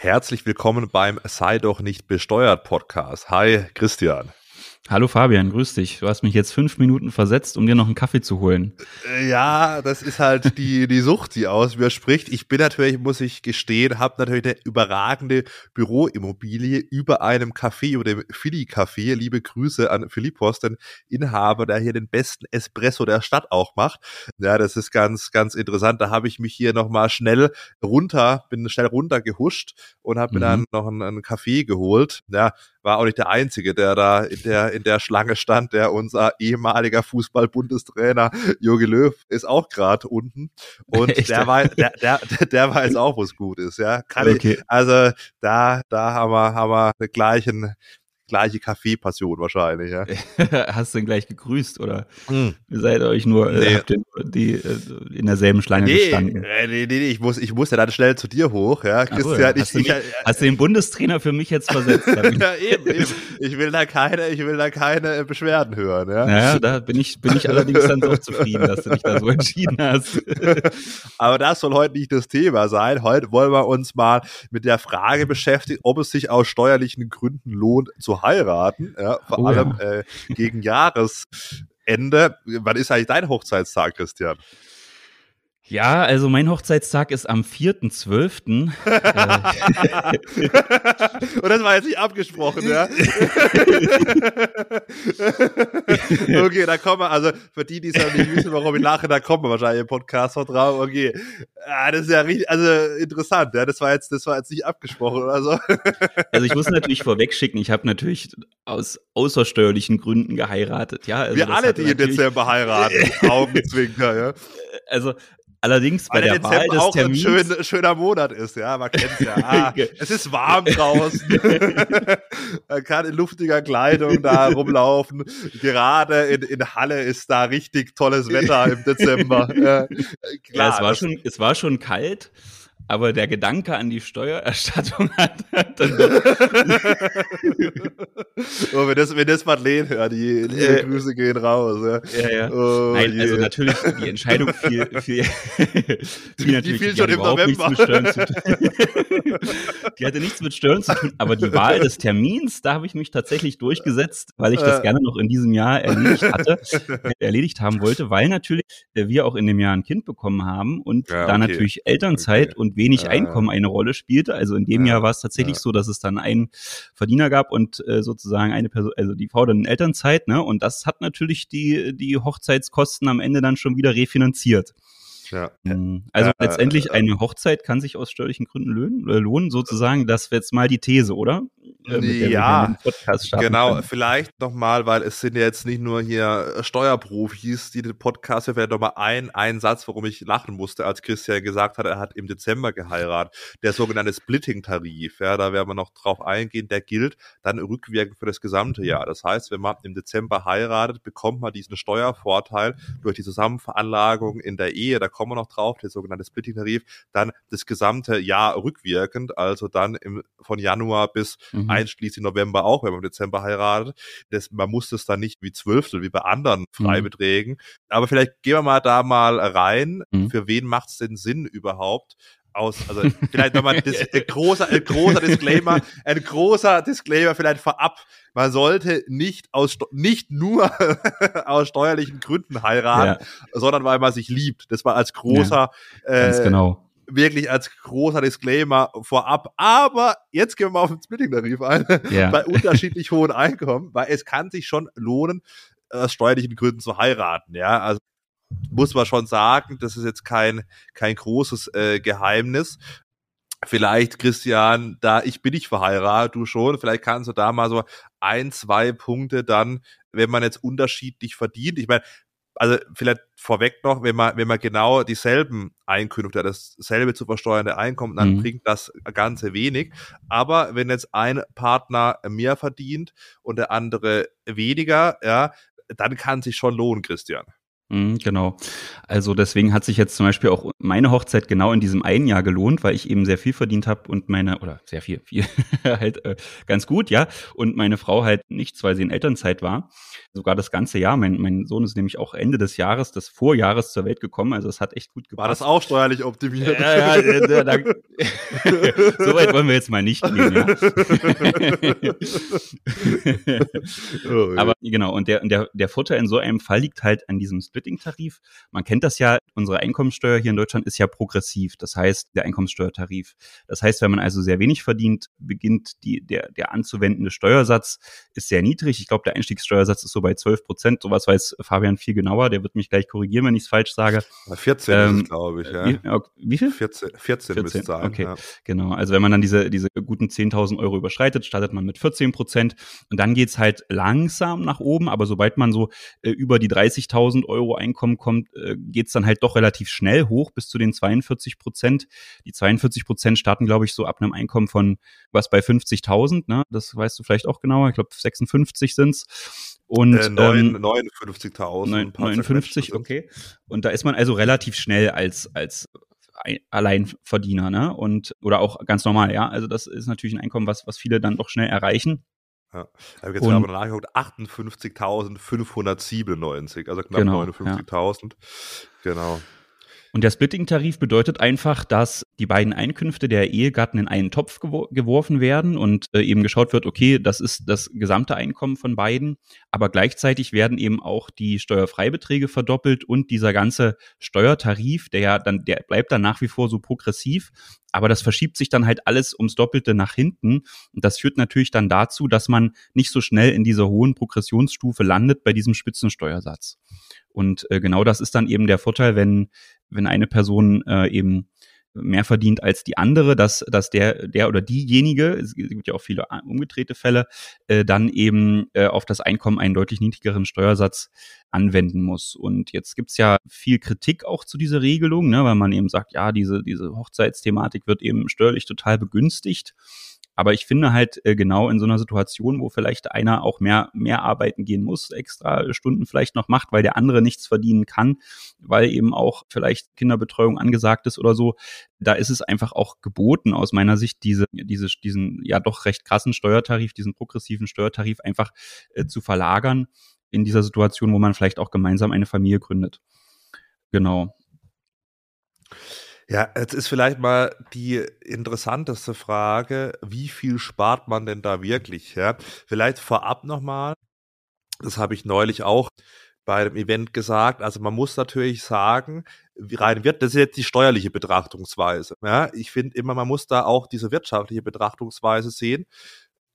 Herzlich willkommen beim Sei doch nicht besteuert Podcast. Hi, Christian. Hallo Fabian, grüß dich. Du hast mich jetzt fünf Minuten versetzt, um dir noch einen Kaffee zu holen. Äh, ja, das ist halt die, die Sucht, die aus mir spricht. Ich bin natürlich, muss ich gestehen, habe natürlich eine überragende Büroimmobilie über einem Café, über dem Philly Café. Liebe Grüße an Philippos, den Inhaber, der hier den besten Espresso der Stadt auch macht. Ja, das ist ganz, ganz interessant. Da habe ich mich hier nochmal schnell runter, bin schnell runtergehuscht und habe mir mhm. dann noch einen, einen Kaffee geholt. Ja, war auch nicht der Einzige, der da in der, in der Schlange stand. Der unser ehemaliger Fußball-Bundestrainer Jogi Löw ist auch gerade unten. Und Echt? der war, der, der, der weiß auch, wo es gut ist, ja. Kann okay. ich, also da, da haben wir, haben wir den gleichen, gleiche Kaffeepassion wahrscheinlich, ja. Hast du denn gleich gegrüßt oder hm. seid ihr euch nur äh, nee. ihr die äh, in derselben Schlange nee, gestanden? Äh, nee, nee, nee, ich muss, ich muss ja dann schnell zu dir hoch, ja. Christian, ja. Hast, ich, du ich, hast du den Bundestrainer für mich jetzt versetzt? ja, eben, eben. Ich will da keine, ich will da keine Beschwerden hören, ja. Naja, da bin ich, bin ich allerdings dann doch zufrieden, dass du dich da so entschieden hast. Aber das soll heute nicht das Thema sein. Heute wollen wir uns mal mit der Frage beschäftigen, ob es sich aus steuerlichen Gründen lohnt, zu heiraten, ja, vor oh, allem ja. Äh, gegen Jahresende. Wann ist eigentlich dein Hochzeitstag, Christian? Ja, also mein Hochzeitstag ist am 4.12. Und das war jetzt nicht abgesprochen, ja? okay, da kommen wir, also für die, die es noch nicht wissen, warum ich lache, da kommen wir wahrscheinlich im Podcast drauf. Okay. Ah, das ist ja richtig, also interessant, ja. Das war jetzt, das war jetzt nicht abgesprochen oder so. also ich muss natürlich vorweg schicken, ich habe natürlich aus außersteuerlichen Gründen geheiratet, ja. Also Wir alle, die im Dezember heiraten, Augenzwinker, ja. Also Allerdings bei der, der Wahl des auch Termins ein schön, schöner Monat ist, ja, man kennt's ja. Ah, es ist warm draußen. man kann in luftiger Kleidung da rumlaufen. Gerade in, in Halle ist da richtig tolles Wetter im Dezember. Ja, klar, ja, es war schon, es war schon kalt aber der Gedanke an die Steuererstattung hat, hat dann oh, wenn das, wenn das Madeleine hört, die liebe äh, Grüße gehen raus. Ja, ja. ja. Oh, Nein, also natürlich, die Entscheidung fiel, fiel, fiel natürlich, die, fiel schon im November. Nichts mit Steuern zu tun. die hatte nichts mit Steuern zu tun, aber die Wahl des Termins, da habe ich mich tatsächlich durchgesetzt, weil ich das äh. gerne noch in diesem Jahr erledigt hatte, erledigt haben wollte, weil natürlich wir auch in dem Jahr ein Kind bekommen haben und ja, da okay. natürlich Elternzeit okay. und wenig äh, Einkommen eine Rolle spielte. Also in dem äh, Jahr war es tatsächlich äh. so, dass es dann einen Verdiener gab und äh, sozusagen eine Person, also die Frau dann in Elternzeit, ne? Und das hat natürlich die, die Hochzeitskosten am Ende dann schon wieder refinanziert. Ja. Hm, also äh, letztendlich eine Hochzeit kann sich aus steuerlichen Gründen lohnen, äh, lohnen sozusagen. Das wäre jetzt mal die These, oder? Äh, ja, genau. Können. Vielleicht nochmal, weil es sind ja jetzt nicht nur hier Steuerprofis, die den Podcast hören, vielleicht nochmal ein, ein Satz, warum ich lachen musste, als Christian gesagt hat, er hat im Dezember geheiratet. Der sogenannte Splitting-Tarif, ja, da werden wir noch drauf eingehen, der gilt dann rückwirkend für das gesamte Jahr. Das heißt, wenn man im Dezember heiratet, bekommt man diesen Steuervorteil durch die Zusammenveranlagung in der Ehe. Da kommen wir noch drauf, der sogenannte Splitting-Tarif, dann das gesamte Jahr rückwirkend, also dann im, von Januar bis mhm. einschließlich November auch, wenn man im Dezember heiratet. Das, man muss das dann nicht wie Zwölftel, wie bei anderen mhm. Freibeträgen. Mhm. Aber vielleicht gehen wir mal da mal rein. Mhm. Für wen macht es denn Sinn überhaupt, aus. Also vielleicht nochmal ein großer, ein großer Disclaimer, ein großer Disclaimer vielleicht vorab. Man sollte nicht aus nicht nur aus steuerlichen Gründen heiraten, ja. sondern weil man sich liebt. Das war als großer ja, ganz äh, genau wirklich als großer Disclaimer vorab. Aber jetzt gehen wir mal auf den Splitting-Tarif ein, ja. bei unterschiedlich hohen Einkommen, weil es kann sich schon lohnen, aus steuerlichen Gründen zu heiraten. Ja, also muss man schon sagen, das ist jetzt kein, kein großes äh, Geheimnis. Vielleicht, Christian, da ich bin nicht verheiratet, du schon, vielleicht kannst du da mal so ein, zwei Punkte dann, wenn man jetzt unterschiedlich verdient. Ich meine, also vielleicht vorweg noch, wenn man, wenn man genau dieselben Einkünfte, dasselbe zu versteuernde Einkommen, dann mhm. bringt das Ganze wenig. Aber wenn jetzt ein Partner mehr verdient und der andere weniger, ja, dann kann sich schon lohnen, Christian. Mhm, genau. Also deswegen hat sich jetzt zum Beispiel auch meine Hochzeit genau in diesem einen Jahr gelohnt, weil ich eben sehr viel verdient habe und meine, oder sehr viel, viel halt äh, ganz gut, ja, und meine Frau halt nichts, weil sie in Elternzeit war. Sogar das ganze Jahr. Mein, mein Sohn ist nämlich auch Ende des Jahres, des Vorjahres zur Welt gekommen. Also es hat echt gut gepasst. War das auch steuerlich optimiert? Ja, ja, ja, da, so weit wollen wir jetzt mal nicht gehen, ja. oh, Aber genau, und der, der, der Vorteil in so einem Fall liegt halt an diesem Split Splitting-Tarif. Man kennt das ja, unsere Einkommenssteuer hier in Deutschland ist ja progressiv, das heißt der Einkommenssteuertarif. Das heißt, wenn man also sehr wenig verdient, beginnt die, der, der anzuwendende Steuersatz ist sehr niedrig. Ich glaube, der Einstiegssteuersatz ist so bei 12 Prozent. Sowas weiß Fabian viel genauer. Der wird mich gleich korrigieren, wenn ich es falsch sage. 14 ähm, glaube ich, ja. Wie, wie, viel? 14, 14, 14 sein, Okay, ja. genau. Also wenn man dann diese, diese guten 10.000 Euro überschreitet, startet man mit 14 Prozent und dann geht's halt langsam nach oben, aber sobald man so äh, über die 30.000 Euro Euro Einkommen kommt, äh, geht es dann halt doch relativ schnell hoch bis zu den 42 Prozent. Die 42 Prozent starten, glaube ich, so ab einem Einkommen von was bei 50.000. Ne? Das weißt du vielleicht auch genauer. Ich glaube, 56 sind's. Und äh, 59.000. Ähm, 59, okay. Und da ist man also relativ schnell als, als Alleinverdiener, ne? Und oder auch ganz normal, ja. Also das ist natürlich ein Einkommen, was, was viele dann doch schnell erreichen. Ja. Ich habe jetzt und, gerade nachgeguckt, 58.597, also knapp genau, 59.000. Ja. Genau. Und der Splitting-Tarif bedeutet einfach, dass die beiden Einkünfte der Ehegatten in einen Topf gewor geworfen werden und äh, eben geschaut wird, okay, das ist das gesamte Einkommen von beiden, aber gleichzeitig werden eben auch die Steuerfreibeträge verdoppelt und dieser ganze Steuertarif, der ja dann, der bleibt dann nach wie vor so progressiv, aber das verschiebt sich dann halt alles ums Doppelte nach hinten. Und das führt natürlich dann dazu, dass man nicht so schnell in dieser hohen Progressionsstufe landet bei diesem Spitzensteuersatz. Und äh, genau das ist dann eben der Vorteil, wenn, wenn eine Person äh, eben mehr verdient als die andere, dass, dass der, der oder diejenige, es gibt ja auch viele umgedrehte Fälle, äh, dann eben äh, auf das Einkommen einen deutlich niedrigeren Steuersatz anwenden muss. Und jetzt gibt's ja viel Kritik auch zu dieser Regelung, ne, weil man eben sagt, ja, diese, diese Hochzeitsthematik wird eben steuerlich total begünstigt. Aber ich finde halt äh, genau in so einer Situation, wo vielleicht einer auch mehr, mehr arbeiten gehen muss, extra Stunden vielleicht noch macht, weil der andere nichts verdienen kann, weil eben auch vielleicht Kinderbetreuung angesagt ist oder so, da ist es einfach auch geboten aus meiner Sicht, diese, diese, diesen ja doch recht krassen Steuertarif, diesen progressiven Steuertarif einfach äh, zu verlagern in dieser Situation, wo man vielleicht auch gemeinsam eine Familie gründet. Genau. Ja, jetzt ist vielleicht mal die interessanteste Frage, wie viel spart man denn da wirklich? Ja? Vielleicht vorab nochmal, das habe ich neulich auch bei dem Event gesagt. Also man muss natürlich sagen, rein wird, das ist jetzt die steuerliche Betrachtungsweise. Ja? Ich finde immer, man muss da auch diese wirtschaftliche Betrachtungsweise sehen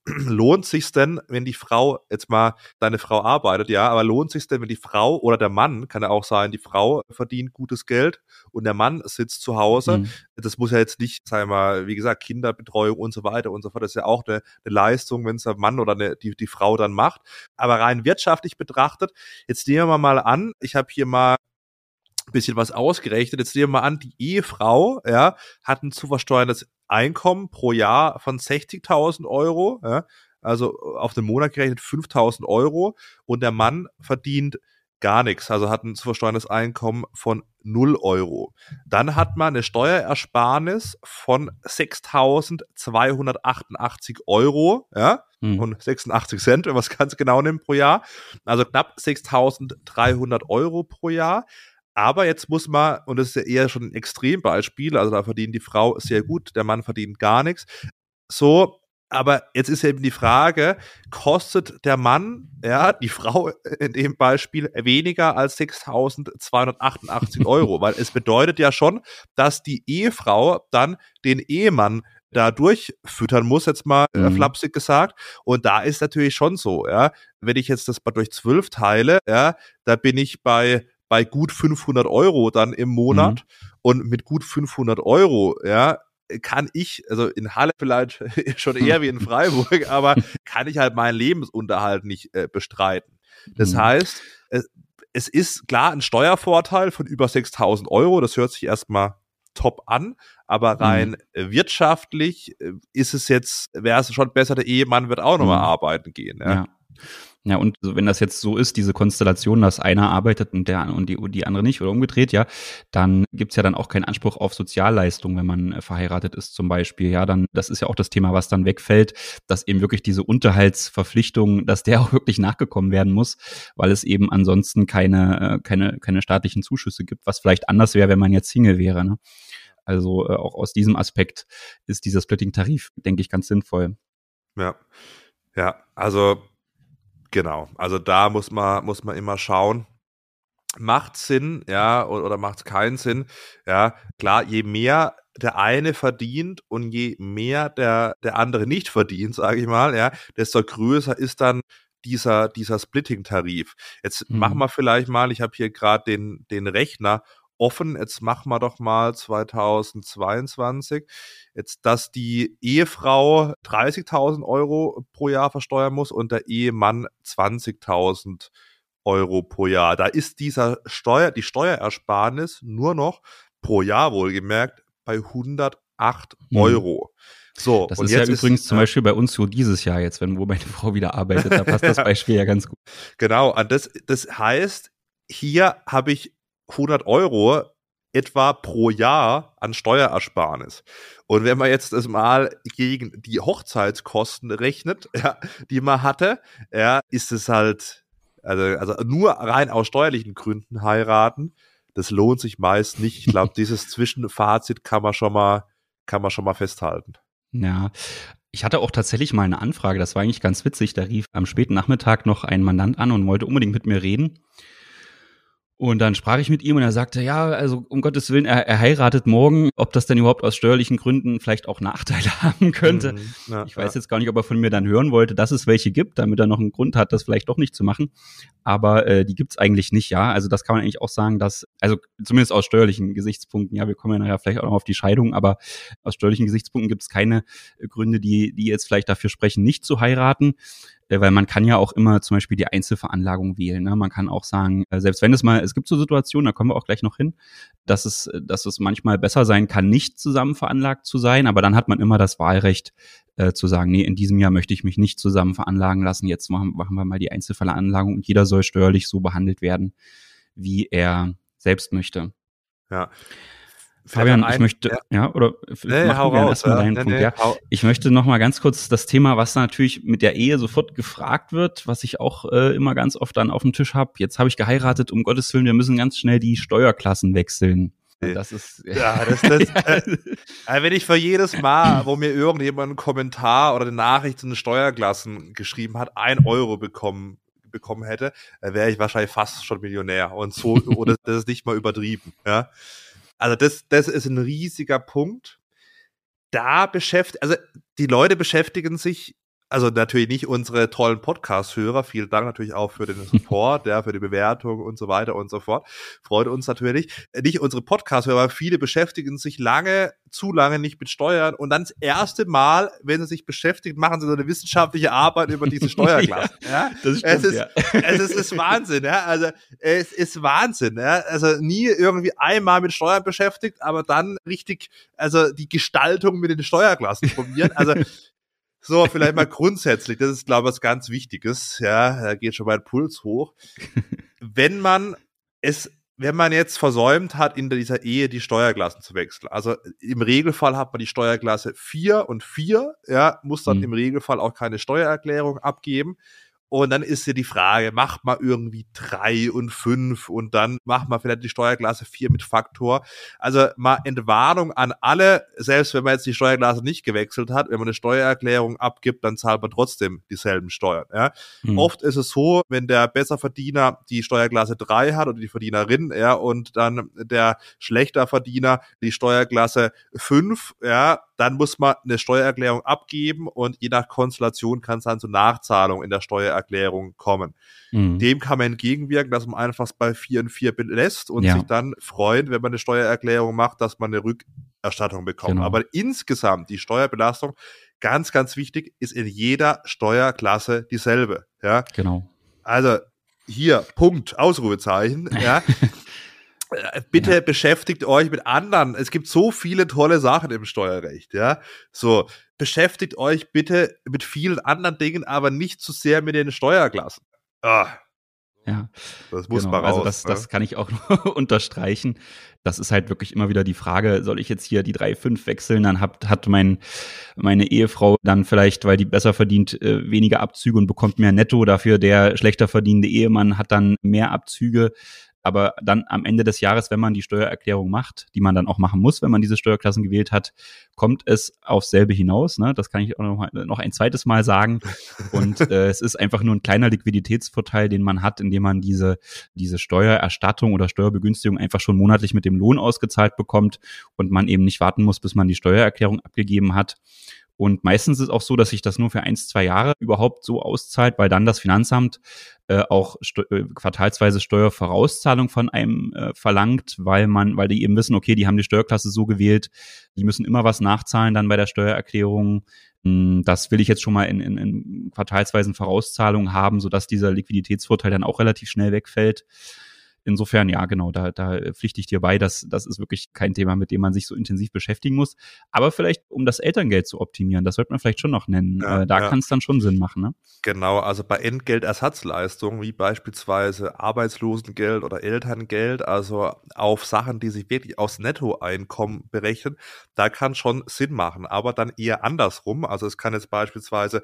lohnt sich's denn, wenn die Frau, jetzt mal deine Frau arbeitet, ja, aber lohnt sich's denn, wenn die Frau oder der Mann, kann ja auch sein, die Frau verdient gutes Geld und der Mann sitzt zu Hause. Mhm. Das muss ja jetzt nicht, sagen wir mal, wie gesagt, Kinderbetreuung und so weiter und so fort. Das ist ja auch eine, eine Leistung, wenn es der Mann oder eine, die, die Frau dann macht. Aber rein wirtschaftlich betrachtet, jetzt nehmen wir mal an, ich habe hier mal bisschen was ausgerechnet. Jetzt nehmen wir mal an, die Ehefrau, ja, hat ein zu versteuerndes Einkommen pro Jahr von 60.000 Euro, ja, also auf den Monat gerechnet 5.000 Euro und der Mann verdient gar nichts, also hat ein zu versteuerndes Einkommen von 0 Euro. Dann hat man eine Steuerersparnis von 6.288 Euro, ja, hm. und 86 Cent, wenn man es ganz genau nimmt pro Jahr. Also knapp 6.300 Euro pro Jahr. Aber jetzt muss man, und das ist ja eher schon ein Extrembeispiel, also da verdient die Frau sehr gut, der Mann verdient gar nichts. So, aber jetzt ist eben die Frage, kostet der Mann, ja, die Frau in dem Beispiel weniger als 6.288 Euro? Weil es bedeutet ja schon, dass die Ehefrau dann den Ehemann da durchfüttern muss, jetzt mal äh, mhm. flapsig gesagt. Und da ist natürlich schon so, ja, wenn ich jetzt das mal durch zwölf teile, ja, da bin ich bei bei gut 500 Euro dann im Monat mhm. und mit gut 500 Euro, ja, kann ich, also in Halle vielleicht schon eher wie in Freiburg, aber kann ich halt meinen Lebensunterhalt nicht äh, bestreiten. Das mhm. heißt, es, es ist klar ein Steuervorteil von über 6000 Euro, das hört sich erstmal top an, aber rein mhm. wirtschaftlich äh, ist es jetzt, wäre es schon besser, der Ehemann wird auch nochmal mhm. arbeiten gehen. Ja. ja. Ja, und wenn das jetzt so ist, diese Konstellation, dass einer arbeitet und der und die, und die andere nicht oder umgedreht, ja, dann gibt's ja dann auch keinen Anspruch auf Sozialleistung, wenn man äh, verheiratet ist zum Beispiel. Ja, dann, das ist ja auch das Thema, was dann wegfällt, dass eben wirklich diese Unterhaltsverpflichtung, dass der auch wirklich nachgekommen werden muss, weil es eben ansonsten keine, äh, keine, keine staatlichen Zuschüsse gibt, was vielleicht anders wäre, wenn man jetzt Single wäre. Ne? Also äh, auch aus diesem Aspekt ist dieser Splitting-Tarif, denke ich, ganz sinnvoll. Ja. Ja, also Genau. Also da muss man, muss man immer schauen. Macht Sinn, ja, oder, oder macht es keinen Sinn? Ja, klar, je mehr der eine verdient und je mehr der, der andere nicht verdient, sage ich mal, ja, desto größer ist dann dieser, dieser Splitting-Tarif. Jetzt mhm. machen wir vielleicht mal, ich habe hier gerade den, den Rechner offen. Jetzt machen wir doch mal 2022. Jetzt, dass die Ehefrau 30.000 Euro pro Jahr versteuern muss und der Ehemann 20.000 Euro pro Jahr. Da ist dieser Steuer, die Steuerersparnis nur noch pro Jahr wohlgemerkt bei 108 mhm. Euro. So, das ist ja übrigens ist, zum Beispiel bei uns so dieses Jahr jetzt, wenn wo meine Frau wieder arbeitet, da passt das Beispiel ja ganz gut. Genau, das, das heißt, hier habe ich 100 Euro etwa pro Jahr an Steuerersparnis. Und wenn man jetzt das mal gegen die Hochzeitskosten rechnet, ja, die man hatte, ja, ist es halt, also, also nur rein aus steuerlichen Gründen heiraten, das lohnt sich meist nicht. Ich glaube, dieses Zwischenfazit kann man schon mal, kann man schon mal festhalten. Ja, ich hatte auch tatsächlich mal eine Anfrage, das war eigentlich ganz witzig. Da rief am späten Nachmittag noch ein Mandant an und wollte unbedingt mit mir reden. Und dann sprach ich mit ihm und er sagte, ja, also um Gottes Willen, er, er heiratet morgen, ob das denn überhaupt aus steuerlichen Gründen vielleicht auch Nachteile haben könnte. Mhm, ja, ich weiß ja. jetzt gar nicht, ob er von mir dann hören wollte, dass es welche gibt, damit er noch einen Grund hat, das vielleicht doch nicht zu machen. Aber äh, die gibt's eigentlich nicht, ja. Also das kann man eigentlich auch sagen, dass, also zumindest aus steuerlichen Gesichtspunkten, ja, wir kommen ja nachher vielleicht auch noch auf die Scheidung, aber aus steuerlichen Gesichtspunkten gibt's keine Gründe, die, die jetzt vielleicht dafür sprechen, nicht zu heiraten. Äh, weil man kann ja auch immer zum Beispiel die Einzelveranlagung wählen. Ne? Man kann auch sagen, äh, selbst wenn es mal, es gibt so Situationen, da kommen wir auch gleich noch hin, dass es, dass es manchmal besser sein kann, nicht zusammen veranlagt zu sein, aber dann hat man immer das Wahlrecht äh, zu sagen, nee, in diesem Jahr möchte ich mich nicht zusammen veranlagen lassen, jetzt machen, machen wir mal die Einzelveranlagung und jeder soll steuerlich so behandelt werden, wie er selbst möchte. Ja. Fabian, ich möchte, ja, ja oder nee, mach hau raus, erstmal deinen nee, Punkt, nee, ja. Ich möchte noch mal ganz kurz das Thema, was natürlich mit der Ehe sofort gefragt wird, was ich auch äh, immer ganz oft dann auf dem Tisch habe. Jetzt habe ich geheiratet, um Gottes Willen, wir müssen ganz schnell die Steuerklassen wechseln. Das ist ja, das, das äh, also wenn ich für jedes Mal, wo mir irgendjemand einen Kommentar oder eine Nachricht zu den Steuerklassen geschrieben hat, ein Euro bekommen bekommen hätte, wäre ich wahrscheinlich fast schon Millionär und so oder das ist nicht mal übertrieben, ja. Also das, das ist ein riesiger Punkt. Da beschäftigt, also die Leute beschäftigen sich also natürlich nicht unsere tollen Podcast-Hörer. Vielen Dank natürlich auch für den Support, ja, für die Bewertung und so weiter und so fort. Freut uns natürlich. Nicht unsere Podcast-Hörer, viele beschäftigen sich lange, zu lange nicht mit Steuern und dann das erste Mal, wenn sie sich beschäftigen, machen sie so eine wissenschaftliche Arbeit über diese Steuerklasse. ja, ja, das stimmt, es ist, ja. es ist, ist Wahnsinn, ja. Also es ist Wahnsinn, ja. Also nie irgendwie einmal mit Steuern beschäftigt, aber dann richtig, also die Gestaltung mit den Steuerklassen probieren. Also so, vielleicht mal grundsätzlich, das ist, glaube ich, was ganz Wichtiges. Ja, da geht schon mein Puls hoch. Wenn man es, wenn man jetzt versäumt hat, in dieser Ehe die Steuerklassen zu wechseln. Also im Regelfall hat man die Steuerklasse 4 und 4, ja, muss dann mhm. im Regelfall auch keine Steuererklärung abgeben. Und dann ist ja die Frage, macht man irgendwie drei und fünf und dann macht man vielleicht die Steuerklasse vier mit Faktor. Also mal Entwarnung an alle, selbst wenn man jetzt die Steuerklasse nicht gewechselt hat, wenn man eine Steuererklärung abgibt, dann zahlt man trotzdem dieselben Steuern. Ja. Mhm. Oft ist es so, wenn der Besserverdiener die Steuerklasse drei hat oder die Verdienerin, ja, und dann der schlechter Verdiener die Steuerklasse fünf, ja, dann muss man eine Steuererklärung abgeben und je nach Konstellation kann es dann zur Nachzahlung in der Steuererklärung kommen. Mhm. Dem kann man entgegenwirken, dass man einfach bei 4 und 4 belässt und ja. sich dann freut, wenn man eine Steuererklärung macht, dass man eine Rückerstattung bekommt. Genau. Aber insgesamt die Steuerbelastung, ganz, ganz wichtig, ist in jeder Steuerklasse dieselbe. Ja, genau. Also hier, Punkt, Ausrufezeichen, ja. Bitte ja. beschäftigt euch mit anderen. Es gibt so viele tolle Sachen im Steuerrecht, ja. So, beschäftigt euch bitte mit vielen anderen Dingen, aber nicht zu sehr mit den Steuerklassen. Ah. Ja, das muss genau. man also raus. Also das, ne? das kann ich auch unterstreichen. Das ist halt wirklich immer wieder die Frage, soll ich jetzt hier die drei fünf wechseln? Dann hat, hat mein, meine Ehefrau dann vielleicht, weil die besser verdient, äh, weniger Abzüge und bekommt mehr Netto. Dafür der schlechter verdienende Ehemann hat dann mehr Abzüge. Aber dann am Ende des Jahres, wenn man die Steuererklärung macht, die man dann auch machen muss, wenn man diese Steuerklassen gewählt hat, kommt es aufs selbe hinaus. Ne? Das kann ich auch noch, mal, noch ein zweites Mal sagen. Und äh, es ist einfach nur ein kleiner Liquiditätsvorteil, den man hat, indem man diese, diese Steuererstattung oder Steuerbegünstigung einfach schon monatlich mit dem Lohn ausgezahlt bekommt und man eben nicht warten muss, bis man die Steuererklärung abgegeben hat. Und meistens ist es auch so, dass sich das nur für eins, zwei Jahre überhaupt so auszahlt, weil dann das Finanzamt äh, auch Sto äh, quartalsweise Steuervorauszahlung von einem äh, verlangt, weil man, weil die eben wissen, okay, die haben die Steuerklasse so gewählt, die müssen immer was nachzahlen dann bei der Steuererklärung. Hm, das will ich jetzt schon mal in, in, in quartalsweisen Vorauszahlungen haben, sodass dieser Liquiditätsvorteil dann auch relativ schnell wegfällt insofern, ja, genau, da, da pflichte ich dir bei, dass das ist wirklich kein Thema, mit dem man sich so intensiv beschäftigen muss. Aber vielleicht, um das Elterngeld zu optimieren, das sollte man vielleicht schon noch nennen. Ja, äh, da ja. kann es dann schon Sinn machen, ne? Genau, also bei Entgeltersatzleistungen, wie beispielsweise Arbeitslosengeld oder Elterngeld, also auf Sachen, die sich wirklich aus Nettoeinkommen berechnen, da kann schon Sinn machen, aber dann eher andersrum. Also es kann jetzt beispielsweise,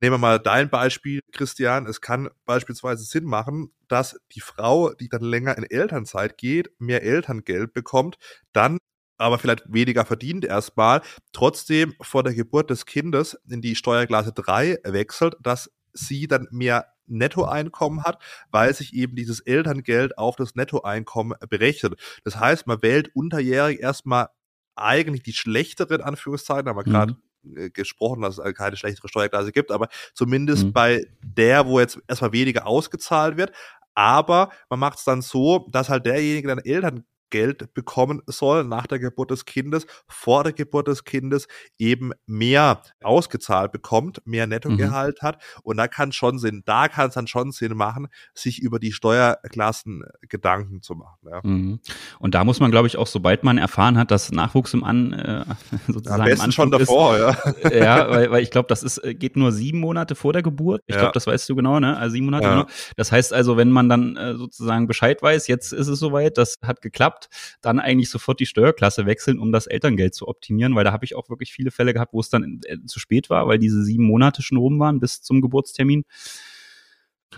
nehmen wir mal dein Beispiel, Christian, es kann beispielsweise Sinn machen, dass die Frau, die dann länger in Elternzeit geht, mehr Elterngeld bekommt, dann aber vielleicht weniger verdient erstmal, trotzdem vor der Geburt des Kindes in die Steuerklasse 3 wechselt, dass sie dann mehr Nettoeinkommen hat, weil sich eben dieses Elterngeld auf das Nettoeinkommen berechnet. Das heißt, man wählt unterjährig erstmal eigentlich die schlechteren Anführungszeiten, haben wir mhm. gerade äh, gesprochen, dass es keine schlechtere Steuerklasse gibt, aber zumindest mhm. bei der, wo jetzt erstmal weniger ausgezahlt wird, aber man macht es dann so, dass halt derjenige dann Eltern Geld bekommen soll nach der Geburt des Kindes, vor der Geburt des Kindes eben mehr ausgezahlt bekommt, mehr Nettogehalt mhm. hat. Und da kann schon Sinn, da kann es dann schon Sinn machen, sich über die Steuerklassen Gedanken zu machen. Ja. Mhm. Und da muss man, glaube ich, auch, sobald man erfahren hat, dass Nachwuchs im An äh, sozusagen Am besten schon davor, ist, ja. ja, weil, weil ich glaube, das ist, äh, geht nur sieben Monate vor der Geburt. Ich ja. glaube, das weißt du genau, ne? Also sieben Monate ja. genau. Das heißt also, wenn man dann äh, sozusagen Bescheid weiß, jetzt ist es soweit, das hat geklappt, gehabt, dann eigentlich sofort die Steuerklasse wechseln, um das Elterngeld zu optimieren, weil da habe ich auch wirklich viele Fälle gehabt, wo es dann äh, zu spät war, weil diese sieben Monate schon rum waren bis zum Geburtstermin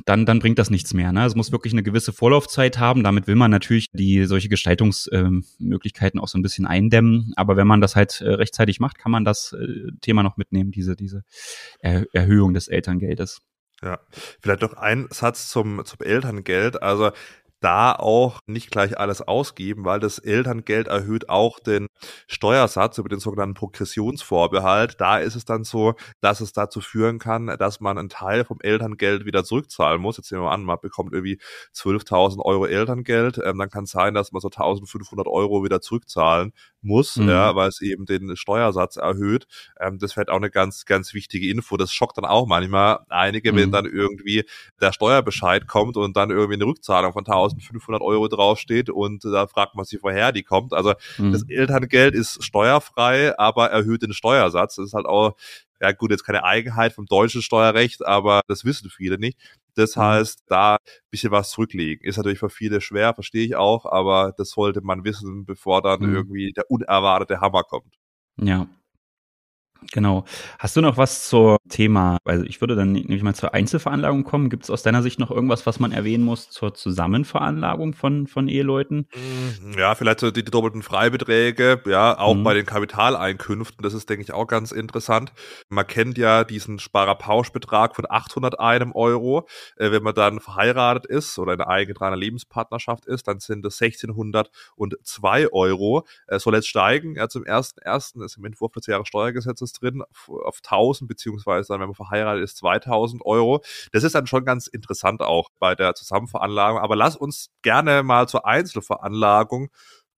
dann, dann bringt das nichts mehr. Ne? Es muss wirklich eine gewisse Vorlaufzeit haben. Damit will man natürlich die solche Gestaltungsmöglichkeiten ähm, auch so ein bisschen eindämmen. Aber wenn man das halt äh, rechtzeitig macht, kann man das äh, Thema noch mitnehmen, diese, diese er Erhöhung des Elterngeldes. Ja, vielleicht noch ein Satz zum, zum Elterngeld. Also da auch nicht gleich alles ausgeben, weil das Elterngeld erhöht auch den Steuersatz über den sogenannten Progressionsvorbehalt. Da ist es dann so, dass es dazu führen kann, dass man einen Teil vom Elterngeld wieder zurückzahlen muss. Jetzt nehmen wir an, man bekommt irgendwie 12.000 Euro Elterngeld, ähm, dann kann es sein, dass man so 1.500 Euro wieder zurückzahlen muss, mhm. ja, weil es eben den Steuersatz erhöht. Ähm, das wäre auch eine ganz, ganz wichtige Info. Das schockt dann auch manchmal einige, mhm. wenn dann irgendwie der Steuerbescheid kommt und dann irgendwie eine Rückzahlung von 1500 Euro draufsteht und da fragt man sich, woher die kommt. Also mhm. das Elterngeld ist steuerfrei, aber erhöht den Steuersatz. Das ist halt auch ja gut, jetzt keine Eigenheit vom deutschen Steuerrecht, aber das wissen viele nicht. Das mhm. heißt, da ein bisschen was zurücklegen. Ist natürlich für viele schwer, verstehe ich auch, aber das sollte man wissen, bevor dann mhm. irgendwie der unerwartete Hammer kommt. Ja, Genau. Hast du noch was zum Thema, also ich würde dann nämlich mal zur Einzelveranlagung kommen. Gibt es aus deiner Sicht noch irgendwas, was man erwähnen muss zur Zusammenveranlagung von, von Eheleuten? Mm, ja, vielleicht so die, die doppelten Freibeträge, ja, auch mhm. bei den Kapitaleinkünften. Das ist, denke ich, auch ganz interessant. Man kennt ja diesen Sparerpauschbetrag von 801 Euro. Äh, wenn man dann verheiratet ist oder in einer eingetragener Lebenspartnerschaft ist, dann sind es 1602 Euro. Äh, soll jetzt steigen, ja, zum 1.1. ist im Entwurf des Jahressteuergesetzes ist drin auf, auf 1000 beziehungsweise dann, wenn man verheiratet ist, 2000 Euro. Das ist dann schon ganz interessant auch bei der Zusammenveranlagung. Aber lass uns gerne mal zur Einzelveranlagung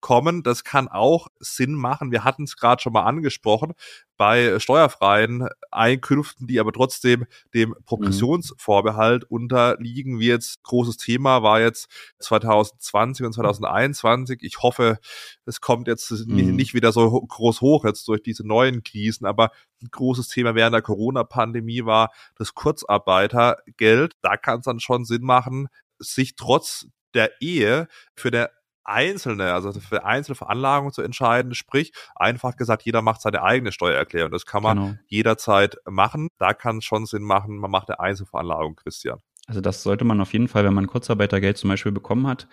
kommen. Das kann auch Sinn machen. Wir hatten es gerade schon mal angesprochen bei steuerfreien Einkünften, die aber trotzdem dem mhm. Progressionsvorbehalt mhm. unterliegen. Wie jetzt großes Thema war jetzt 2020 und 2021. Ich hoffe, es kommt jetzt mhm. nicht wieder so groß hoch jetzt durch diese neuen Krisen, aber ein großes Thema während der Corona-Pandemie war das Kurzarbeitergeld. Da kann es dann schon Sinn machen, sich trotz der Ehe für der einzelne, also für einzelne Veranlagungen zu entscheiden. Sprich, einfach gesagt, jeder macht seine eigene Steuererklärung. Das kann man genau. jederzeit machen. Da kann es schon Sinn machen, man macht eine Einzelveranlagung, Christian. Also das sollte man auf jeden Fall, wenn man Kurzarbeitergeld zum Beispiel bekommen hat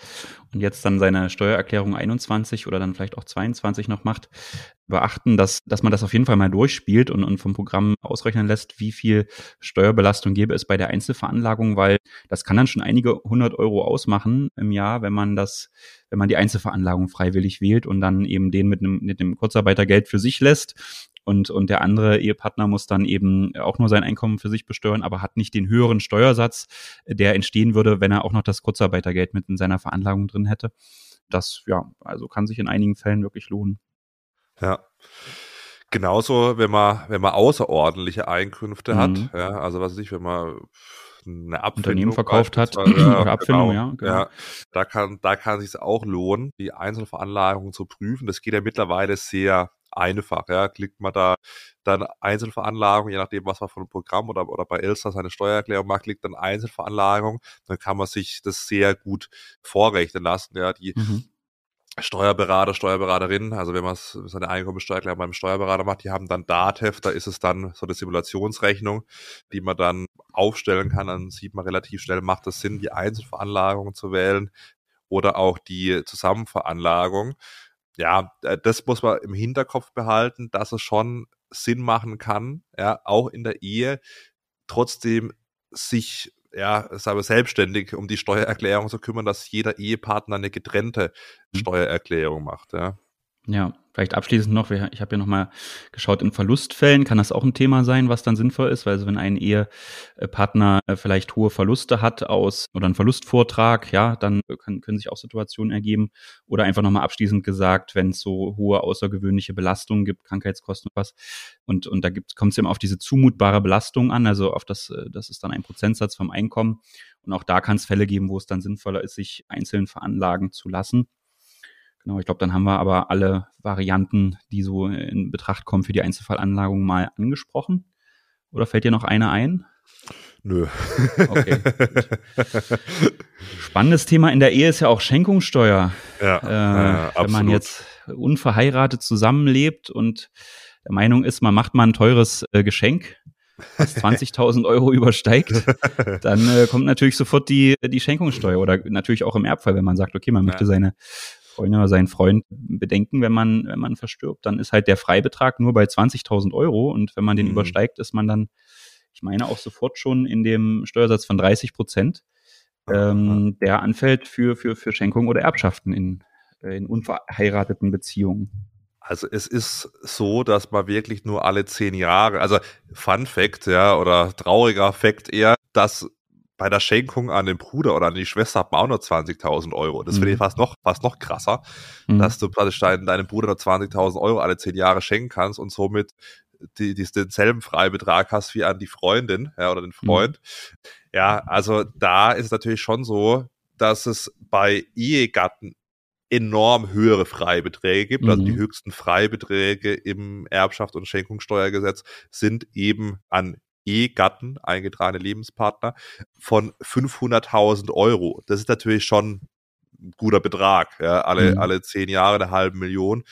und jetzt dann seine Steuererklärung 21 oder dann vielleicht auch 22 noch macht, beachten, dass, dass man das auf jeden Fall mal durchspielt und, und vom Programm ausrechnen lässt, wie viel Steuerbelastung gäbe es bei der Einzelveranlagung, weil das kann dann schon einige hundert Euro ausmachen im Jahr, wenn man das, wenn man die Einzelveranlagung freiwillig wählt und dann eben den mit einem, mit dem Kurzarbeitergeld für sich lässt und, und der andere Ehepartner muss dann eben auch nur sein Einkommen für sich besteuern, aber hat nicht den höheren Steuersatz, der entstehen würde, wenn er auch noch das Kurzarbeitergeld mit in seiner Veranlagung drin hätte. Das, ja, also kann sich in einigen Fällen wirklich lohnen. Ja. Genauso, wenn man, wenn man außerordentliche Einkünfte mhm. hat, ja, also was weiß ich, wenn man eine Abfindung Unternehmen verkauft hat ja, oder Abfindung, genau, ja, genau. ja. Da kann, da kann sich auch lohnen, die Einzelveranlagung zu prüfen. Das geht ja mittlerweile sehr einfach. Ja. Klickt man da dann Einzelveranlagung, je nachdem, was man von einem Programm oder, oder bei Elster seine Steuererklärung macht, klickt dann Einzelveranlagung, dann kann man sich das sehr gut vorrechnen lassen. Ja. Die mhm. Steuerberater, Steuerberaterinnen, also wenn man seine Einkommensteuererklärung beim Steuerberater macht, die haben dann DATEV, da ist es dann so eine Simulationsrechnung, die man dann aufstellen kann, dann sieht man relativ schnell, macht es Sinn, die Einzelveranlagung zu wählen oder auch die Zusammenveranlagung ja, äh, das muss man im Hinterkopf behalten, dass es schon Sinn machen kann, ja, auch in der Ehe, trotzdem sich, ja, sagen wir, selbstständig um die Steuererklärung zu kümmern, dass jeder Ehepartner eine getrennte mhm. Steuererklärung macht, ja. Ja, vielleicht abschließend noch, ich habe ja noch mal geschaut, in Verlustfällen kann das auch ein Thema sein, was dann sinnvoll ist, weil also wenn ein Ehepartner äh, vielleicht hohe Verluste hat aus oder einen Verlustvortrag, ja, dann kann, können sich auch Situationen ergeben. Oder einfach nochmal abschließend gesagt, wenn es so hohe außergewöhnliche Belastungen gibt, Krankheitskosten und was, und, und da kommt es eben auf diese zumutbare Belastung an, also auf das, äh, das ist dann ein Prozentsatz vom Einkommen. Und auch da kann es Fälle geben, wo es dann sinnvoller ist, sich einzeln veranlagen zu lassen. Genau, ich glaube, dann haben wir aber alle Varianten, die so in Betracht kommen für die Einzelfallanlagung mal angesprochen. Oder fällt dir noch eine ein? Nö. Okay. Spannendes Thema in der Ehe ist ja auch Schenkungssteuer. Ja, äh, ja wenn man jetzt unverheiratet zusammenlebt und der Meinung ist, man macht mal ein teures äh, Geschenk, was 20.000 Euro übersteigt, dann äh, kommt natürlich sofort die, die Schenkungssteuer oder natürlich auch im Erbfall, wenn man sagt, okay, man möchte seine Freundin oder seinen Freund bedenken, wenn man, wenn man verstirbt, dann ist halt der Freibetrag nur bei 20.000 Euro und wenn man den mhm. übersteigt, ist man dann, ich meine auch sofort schon in dem Steuersatz von 30 Prozent, ähm, der anfällt für, für, für Schenkungen oder Erbschaften in, äh, in unverheirateten Beziehungen. Also es ist so, dass man wirklich nur alle zehn Jahre, also Fun Fact, ja, oder trauriger Fact eher, dass bei der Schenkung an den Bruder oder an die Schwester hat man auch nur 20.000 Euro. Das mhm. finde ich fast noch, fast noch krasser, mhm. dass du praktisch dein, deinem Bruder nur 20.000 Euro alle zehn Jahre schenken kannst und somit die, die, denselben Freibetrag hast wie an die Freundin ja, oder den mhm. Freund. Mhm. Ja, also da ist es natürlich schon so, dass es bei Ehegatten enorm höhere Freibeträge gibt. Mhm. Also die mhm. höchsten Freibeträge im Erbschaft- und Schenkungssteuergesetz sind eben an Ehegatten, eingetragene Lebenspartner, von 500.000 Euro. Das ist natürlich schon ein guter Betrag. Ja, alle, mhm. alle zehn Jahre eine halbe Million.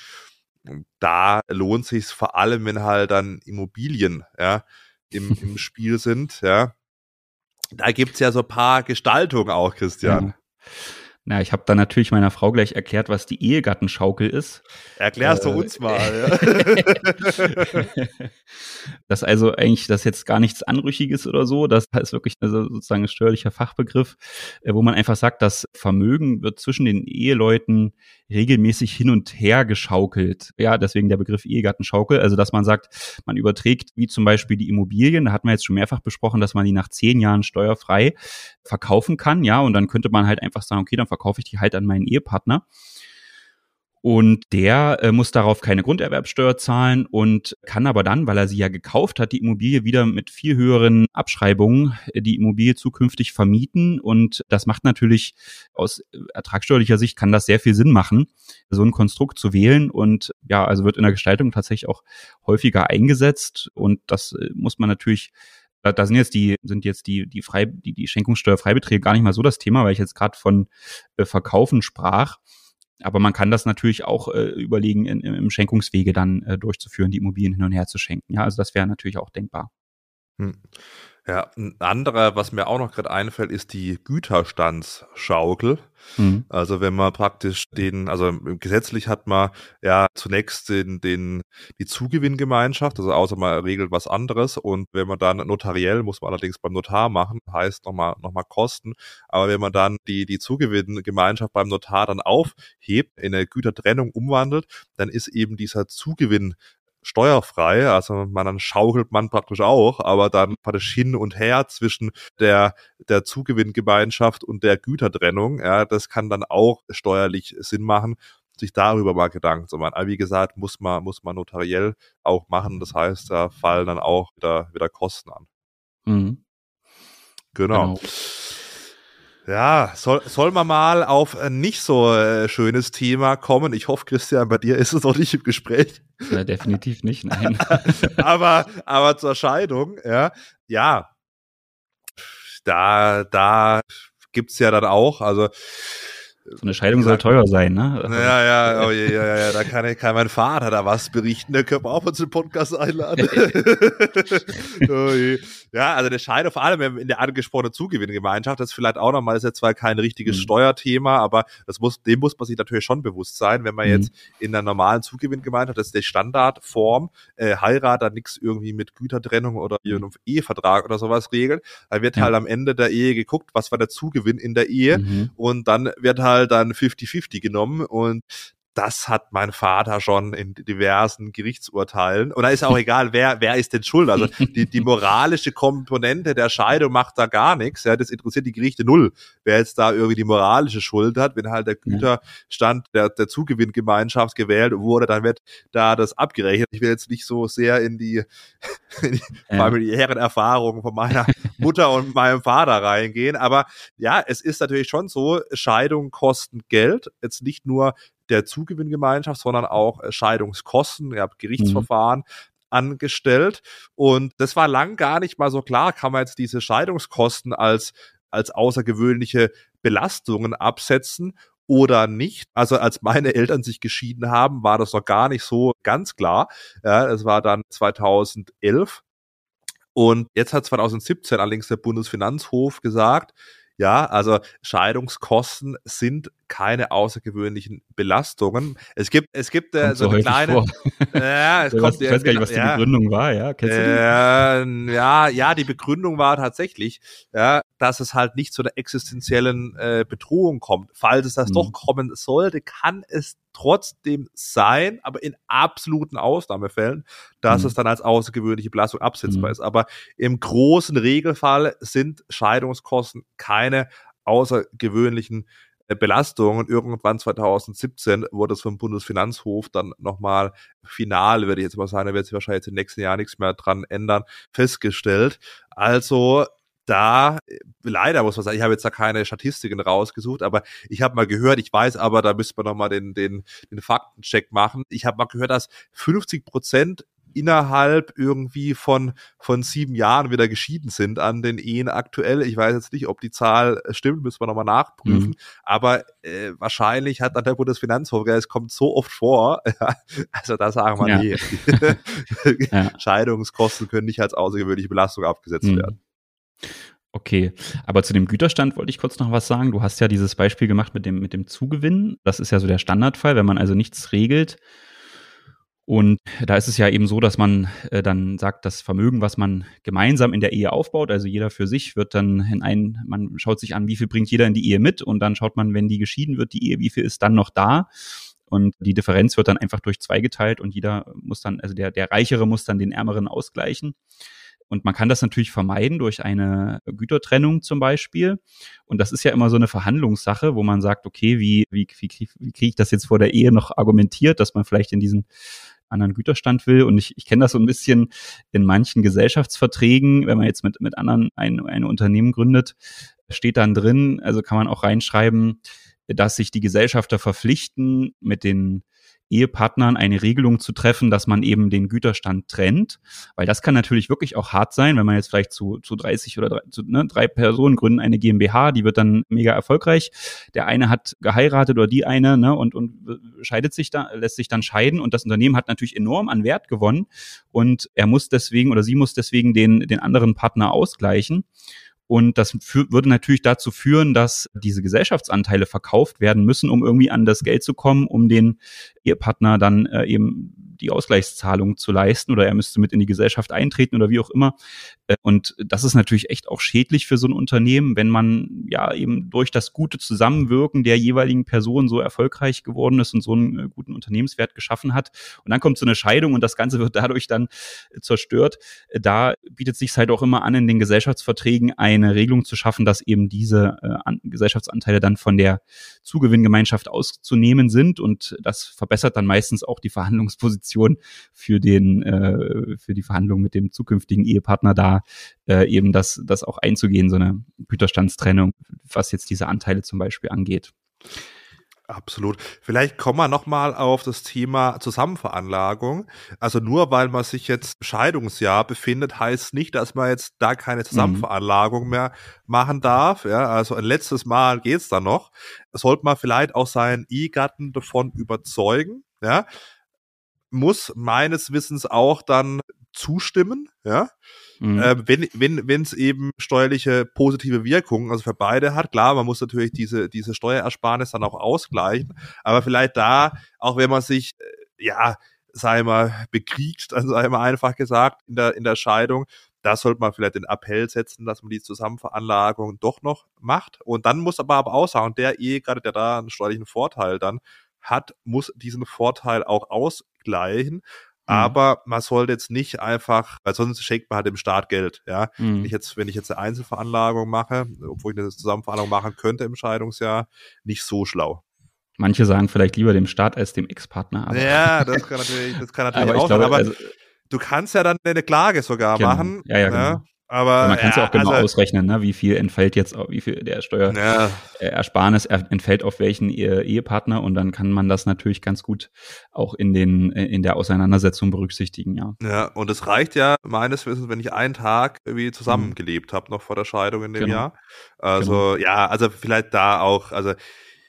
Da lohnt sich vor allem, wenn halt dann Immobilien ja, im, im Spiel sind. Ja. Da gibt's ja so ein paar Gestaltungen auch, Christian. Ja. Na, ich habe dann natürlich meiner Frau gleich erklärt, was die Ehegattenschaukel ist. Erklärst äh, du uns mal. Ja. das also eigentlich, das jetzt gar nichts Anrüchiges oder so. Das ist wirklich sozusagen ein steuerlicher Fachbegriff, äh, wo man einfach sagt, das Vermögen wird zwischen den Eheleuten regelmäßig hin und her geschaukelt. Ja, deswegen der Begriff Ehegattenschaukel. Also, dass man sagt, man überträgt, wie zum Beispiel die Immobilien, da hat man jetzt schon mehrfach besprochen, dass man die nach zehn Jahren steuerfrei verkaufen kann. Ja, und dann könnte man halt einfach sagen, okay, dann verkaufe ich die halt an meinen Ehepartner. Und der äh, muss darauf keine Grunderwerbsteuer zahlen und kann aber dann, weil er sie ja gekauft hat, die Immobilie wieder mit viel höheren Abschreibungen äh, die Immobilie zukünftig vermieten. Und das macht natürlich aus äh, ertragsteuerlicher Sicht kann das sehr viel Sinn machen, so ein Konstrukt zu wählen. Und ja, also wird in der Gestaltung tatsächlich auch häufiger eingesetzt. Und das äh, muss man natürlich da sind jetzt die sind jetzt die die frei die die Schenkungssteuerfreibeträge gar nicht mal so das Thema, weil ich jetzt gerade von äh, Verkaufen sprach. Aber man kann das natürlich auch äh, überlegen, in, im Schenkungswege dann äh, durchzuführen, die Immobilien hin und her zu schenken. Ja, also das wäre natürlich auch denkbar. Hm. Ja, ein anderer, was mir auch noch gerade einfällt, ist die Güterstandsschaukel. Mhm. Also wenn man praktisch den, also gesetzlich hat man ja zunächst den, den, die Zugewinngemeinschaft, also außer man regelt was anderes und wenn man dann notariell, muss man allerdings beim Notar machen, heißt nochmal noch mal Kosten, aber wenn man dann die, die Zugewinngemeinschaft beim Notar dann aufhebt, in eine Gütertrennung umwandelt, dann ist eben dieser Zugewinn steuerfrei, also man dann schaukelt man praktisch auch, aber dann praktisch hin und her zwischen der der Zugewinngemeinschaft und der Gütertrennung, ja, das kann dann auch steuerlich Sinn machen, sich darüber mal Gedanken zu machen. Aber wie gesagt, muss man muss man notariell auch machen, das heißt, da fallen dann auch wieder wieder Kosten an. Mhm. Genau. genau. Ja, soll, soll man mal auf ein nicht so äh, schönes Thema kommen? Ich hoffe, Christian, bei dir ist es noch nicht im Gespräch. Ja, definitiv nicht, nein. aber, aber zur Scheidung, ja, ja, da, da gibt's ja dann auch, also so eine Scheidung soll teuer sein, ne? Ja, ja, oh, ja, ja, ja, da kann, kann mein Vater da was berichten, der können wir auch mal zu dem Podcast einladen. oh, ja, also der Scheidung, vor allem in der angesprochenen Zugewinngemeinschaft, das ist vielleicht auch nochmal, ist ja zwar kein richtiges mhm. Steuerthema, aber das muss, dem muss man sich natürlich schon bewusst sein, wenn man mhm. jetzt in der normalen Zugewinngemeinschaft, das ist die Standardform, äh, Heirat, da nichts irgendwie mit Gütertrennung oder mhm. einem Ehevertrag oder sowas regelt, da wird ja. halt am Ende der Ehe geguckt, was war der Zugewinn in der Ehe mhm. und dann wird halt halt dann 50-50 genommen und das hat mein Vater schon in diversen Gerichtsurteilen. Und da ist auch egal, wer, wer ist denn schuld. Also die, die moralische Komponente der Scheidung macht da gar nichts. Ja, das interessiert die Gerichte null, wer jetzt da irgendwie die moralische Schuld hat. Wenn halt der Güterstand der, der Zugewinngemeinschaft gewählt wurde, dann wird da das abgerechnet. Ich will jetzt nicht so sehr in die, in die familiären Erfahrungen von meiner Mutter und meinem Vater reingehen. Aber ja, es ist natürlich schon so, Scheidungen kosten Geld. Jetzt nicht nur der Zugewinngemeinschaft, sondern auch äh, Scheidungskosten, ihr habt Gerichtsverfahren. Mhm angestellt. Und das war lang gar nicht mal so klar, kann man jetzt diese Scheidungskosten als, als außergewöhnliche Belastungen absetzen oder nicht. Also als meine Eltern sich geschieden haben, war das noch gar nicht so ganz klar. Ja, es war dann 2011. Und jetzt hat 2017 allerdings der Bundesfinanzhof gesagt, ja, also Scheidungskosten sind keine außergewöhnlichen Belastungen. Es gibt, es gibt äh, so, eine kleine. Ja, es kommt, ich weiß gar nicht, was die ja, Begründung war, ja. Kennst du die? Äh, ja, ja, die Begründung war tatsächlich, ja, dass es halt nicht zu einer existenziellen äh, Bedrohung kommt. Falls es das mhm. doch kommen sollte, kann es trotzdem sein, aber in absoluten Ausnahmefällen, dass mhm. es dann als außergewöhnliche Belastung absetzbar mhm. ist. Aber im großen Regelfall sind Scheidungskosten keine außergewöhnlichen äh, Belastung und irgendwann 2017 wurde es vom Bundesfinanzhof dann nochmal final, würde ich jetzt mal sagen, da wird sich wahrscheinlich im nächsten Jahr nichts mehr dran ändern, festgestellt. Also da, äh, leider muss man sagen, ich habe jetzt da keine Statistiken rausgesucht, aber ich habe mal gehört, ich weiß aber, da müsste man nochmal den, den, den Faktencheck machen. Ich habe mal gehört, dass 50 Prozent innerhalb irgendwie von, von sieben Jahren wieder geschieden sind an den Ehen aktuell. Ich weiß jetzt nicht, ob die Zahl äh, stimmt, müssen wir nochmal nachprüfen. Mhm. Aber äh, wahrscheinlich hat dann der Bundesfinanzhof, es kommt so oft vor, also da sagen wir ja. nee. ja. Scheidungskosten können nicht als außergewöhnliche Belastung abgesetzt mhm. werden. Okay, aber zu dem Güterstand wollte ich kurz noch was sagen. Du hast ja dieses Beispiel gemacht mit dem, mit dem Zugewinn. Das ist ja so der Standardfall, wenn man also nichts regelt und da ist es ja eben so, dass man äh, dann sagt, das Vermögen, was man gemeinsam in der Ehe aufbaut, also jeder für sich, wird dann in ein, man schaut sich an, wie viel bringt jeder in die Ehe mit und dann schaut man, wenn die geschieden wird, die Ehe, wie viel ist dann noch da? Und die Differenz wird dann einfach durch zwei geteilt und jeder muss dann, also der, der Reichere muss dann den Ärmeren ausgleichen. Und man kann das natürlich vermeiden durch eine Gütertrennung zum Beispiel. Und das ist ja immer so eine Verhandlungssache, wo man sagt, okay, wie, wie, wie, kriege ich das jetzt vor der Ehe noch argumentiert, dass man vielleicht in diesen anderen Güterstand will. Und ich, ich kenne das so ein bisschen in manchen Gesellschaftsverträgen, wenn man jetzt mit, mit anderen ein, ein Unternehmen gründet, steht dann drin, also kann man auch reinschreiben, dass sich die Gesellschafter verpflichten, mit den Ehepartnern eine Regelung zu treffen, dass man eben den Güterstand trennt, weil das kann natürlich wirklich auch hart sein, wenn man jetzt vielleicht zu, zu 30 oder drei, zu, ne, drei Personen gründen eine GmbH, die wird dann mega erfolgreich. Der eine hat geheiratet oder die eine ne, und, und scheidet sich da, lässt sich dann scheiden und das Unternehmen hat natürlich enorm an Wert gewonnen und er muss deswegen oder sie muss deswegen den, den anderen Partner ausgleichen. Und das würde natürlich dazu führen, dass diese Gesellschaftsanteile verkauft werden müssen, um irgendwie an das Geld zu kommen, um den Ehepartner dann äh, eben die Ausgleichszahlung zu leisten oder er müsste mit in die Gesellschaft eintreten oder wie auch immer. Äh, und das ist natürlich echt auch schädlich für so ein Unternehmen, wenn man ja eben durch das gute Zusammenwirken der jeweiligen Person so erfolgreich geworden ist und so einen äh, guten Unternehmenswert geschaffen hat. Und dann kommt so eine Scheidung und das Ganze wird dadurch dann äh, zerstört. Da bietet sich halt auch immer an, in den Gesellschaftsverträgen eine Regelung zu schaffen, dass eben diese Gesellschaftsanteile dann von der Zugewinngemeinschaft auszunehmen sind und das verbessert dann meistens auch die Verhandlungsposition für den äh, für die Verhandlung mit dem zukünftigen Ehepartner da äh, eben das das auch einzugehen so eine Güterstandstrennung was jetzt diese Anteile zum Beispiel angeht. Absolut. Vielleicht kommen wir nochmal auf das Thema Zusammenveranlagung. Also nur weil man sich jetzt im Scheidungsjahr befindet, heißt nicht, dass man jetzt da keine mhm. Zusammenveranlagung mhm. mehr machen darf. Ja, also ein letztes Mal geht's da noch. Sollte man vielleicht auch seinen Ehegatten davon überzeugen. Ja, muss meines Wissens auch dann zustimmen. Ja, Mhm. Äh, wenn wenn wenn es eben steuerliche positive Wirkungen, also für beide hat, klar, man muss natürlich diese diese Steuerersparnis dann auch ausgleichen, aber vielleicht da, auch wenn man sich äh, ja sei mal bekriegt, sei mal einfach gesagt in der in der Scheidung, da sollte man vielleicht den Appell setzen, dass man die Zusammenveranlagung doch noch macht. Und dann muss aber aber auch sagen, der eh gerade der da einen steuerlichen Vorteil dann hat, muss diesen Vorteil auch ausgleichen. Mhm. Aber man sollte jetzt nicht einfach, weil sonst schenkt man halt dem Staat Geld, ja. Mhm. Wenn ich jetzt, wenn ich jetzt eine Einzelveranlagung mache, obwohl ich eine Zusammenveranlagung machen könnte im Scheidungsjahr, nicht so schlau. Manche sagen vielleicht lieber dem Staat als dem Ex-Partner. Ja, das kann natürlich, das kann natürlich auch sein. Aber also, du kannst ja dann eine Klage sogar genau. machen. Ja, ja, genau. Ja? Aber man kann es ja, auch genau also, ausrechnen, ne? wie viel entfällt jetzt, wie viel der Steuerersparnis ja. entfällt auf welchen Ehepartner und dann kann man das natürlich ganz gut auch in den in der Auseinandersetzung berücksichtigen, ja. Ja, und es reicht ja meines Wissens, wenn ich einen Tag irgendwie zusammengelebt mhm. habe noch vor der Scheidung in dem genau. Jahr. Also genau. ja, also vielleicht da auch, also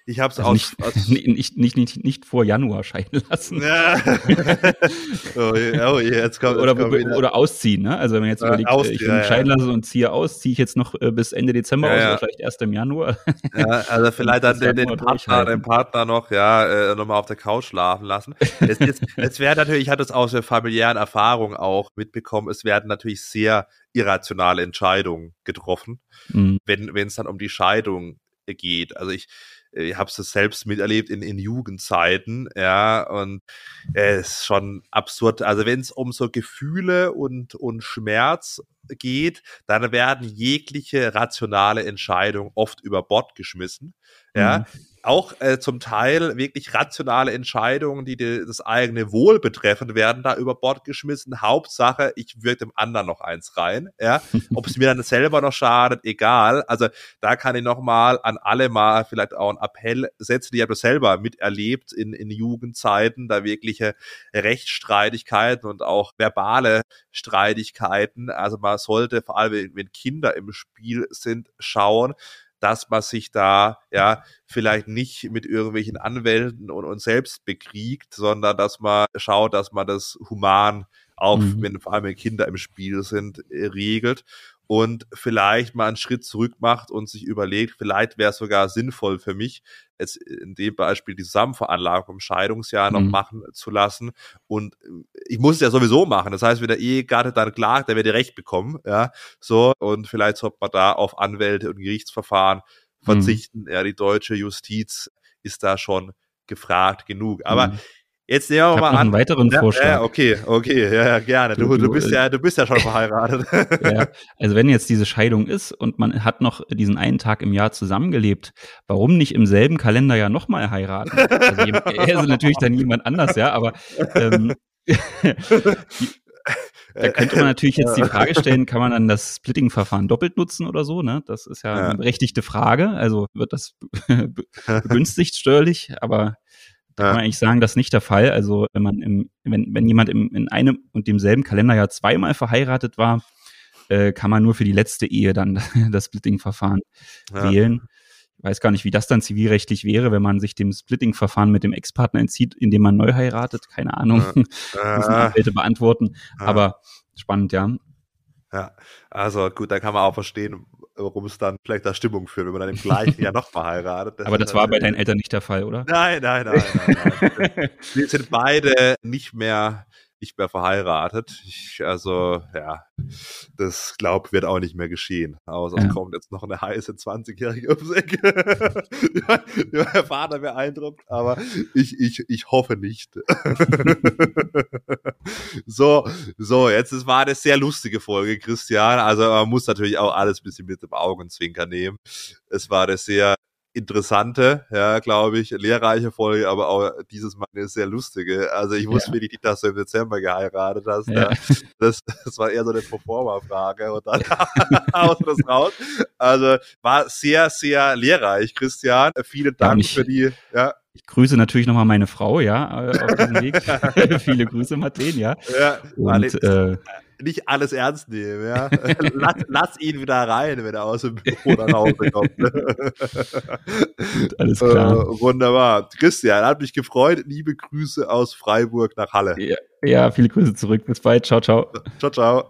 ich habe es also aus, nicht, aus nicht, nicht, nicht, nicht, vor Januar scheiden lassen. Ja. oh, oh je, jetzt kommt, oder, kommt oder ausziehen, ne? Also wenn man jetzt überlegt, äh, ausziehen, ich will mich scheiden lassen und ziehe aus, ziehe ich jetzt noch äh, bis Ende Dezember aus oder vielleicht erst im Januar. Ja, also vielleicht dann den, den Partner, den Partner noch, ja, äh, nochmal auf der Couch schlafen lassen. Es, es, es wäre natürlich, ich hatte es aus der familiären Erfahrung auch mitbekommen, es werden natürlich sehr irrationale Entscheidungen getroffen, mhm. wenn es dann um die Scheidung geht. Also ich äh, ich habe es selbst miterlebt in, in Jugendzeiten, ja, und es ist schon absurd. Also wenn es um so Gefühle und, und Schmerz geht, dann werden jegliche rationale Entscheidungen oft über Bord geschmissen. Ja, mhm auch äh, zum Teil wirklich rationale Entscheidungen, die, die das eigene Wohl betreffen, werden da über Bord geschmissen. Hauptsache, ich wirke dem anderen noch eins rein. Ja, ob es mir dann selber noch schadet, egal. Also da kann ich noch mal an alle mal vielleicht auch einen Appell setzen. Ich habe das selber miterlebt in, in Jugendzeiten, da wirkliche Rechtsstreitigkeiten und auch verbale Streitigkeiten. Also man sollte vor allem, wenn Kinder im Spiel sind, schauen, dass man sich da ja vielleicht nicht mit irgendwelchen Anwälten und, und selbst bekriegt, sondern dass man schaut, dass man das human auch mhm. wenn vor allem Kinder im Spiel sind, äh, regelt und vielleicht mal einen Schritt zurück macht und sich überlegt, vielleicht wäre es sogar sinnvoll für mich, jetzt in dem Beispiel die Zusammenveranlagung im Scheidungsjahr noch mhm. machen zu lassen. Und ich muss es ja sowieso machen. Das heißt, wenn der Ehegatte dann klagt, der wird ja Recht bekommen, ja, so. Und vielleicht sollte man da auf Anwälte und Gerichtsverfahren mhm. verzichten. Mhm. Ja, die deutsche Justiz ist da schon gefragt genug. Aber mhm Jetzt nehmen wir mal an. einen weiteren ja, Vorschlag. Ja, okay, okay, ja, ja gerne. Du, du, du, bist ja, du bist ja schon verheiratet. ja, also wenn jetzt diese Scheidung ist und man hat noch diesen einen Tag im Jahr zusammengelebt, warum nicht im selben Kalenderjahr nochmal heiraten? Also, er ist natürlich dann jemand anders, ja, aber ähm, da könnte man natürlich jetzt die Frage stellen, kann man dann das Splitting-Verfahren doppelt nutzen oder so? Ne? Das ist ja, ja. eine berechtigte Frage. Also wird das begünstigt steuerlich, aber da kann man eigentlich sagen, das ist nicht der Fall. Also wenn man im, wenn, wenn jemand im, in einem und demselben Kalenderjahr zweimal verheiratet war, äh, kann man nur für die letzte Ehe dann das Splitting-Verfahren ja. wählen. Ich weiß gar nicht, wie das dann zivilrechtlich wäre, wenn man sich dem Splitting-Verfahren mit dem Ex-Partner entzieht, indem man neu heiratet. Keine Ahnung. Ja. Müssen Anwälte beantworten. Aber spannend, ja. Ja, also gut, da kann man auch verstehen, warum es dann vielleicht da Stimmung führt, wenn man dann im gleichen Jahr noch verheiratet. Das Aber das war bei deinen Eltern nicht der Fall, oder? Nein, nein, nein, nein. nein. Wir sind beide nicht mehr nicht mehr verheiratet. Ich, also, ja, das glaube wird auch nicht mehr geschehen. Außer ja. es kommt jetzt noch eine heiße 20-Jährige ums Eck. die mein Vater beeindruckt, aber ich, ich, ich hoffe nicht. so, so, jetzt es war eine sehr lustige Folge, Christian. Also man muss natürlich auch alles ein bisschen mit dem Augenzwinker nehmen. Es war eine sehr interessante, ja, glaube ich, lehrreiche Folge, aber auch dieses Mal eine sehr lustige. Also ich wusste ja. wirklich nicht, dass du im Dezember geheiratet hast. Ja. Das, das war eher so eine Performer-Frage und dann haust du das raus. Also war sehr, sehr lehrreich, Christian. Vielen Dank für die, ja. Ich grüße natürlich nochmal meine Frau, ja, äh, auf diesem Weg. Viele Grüße, Martin, ja. Ja, und, äh, nicht alles ernst nehmen, ja. lass, lass, ihn wieder rein, wenn er aus dem Büro nach Hause kommt. Alles klar. Äh, wunderbar. Christian, hat mich gefreut. Liebe Grüße aus Freiburg nach Halle. Ja, ja, viele Grüße zurück. Bis bald. Ciao, ciao. Ciao, ciao.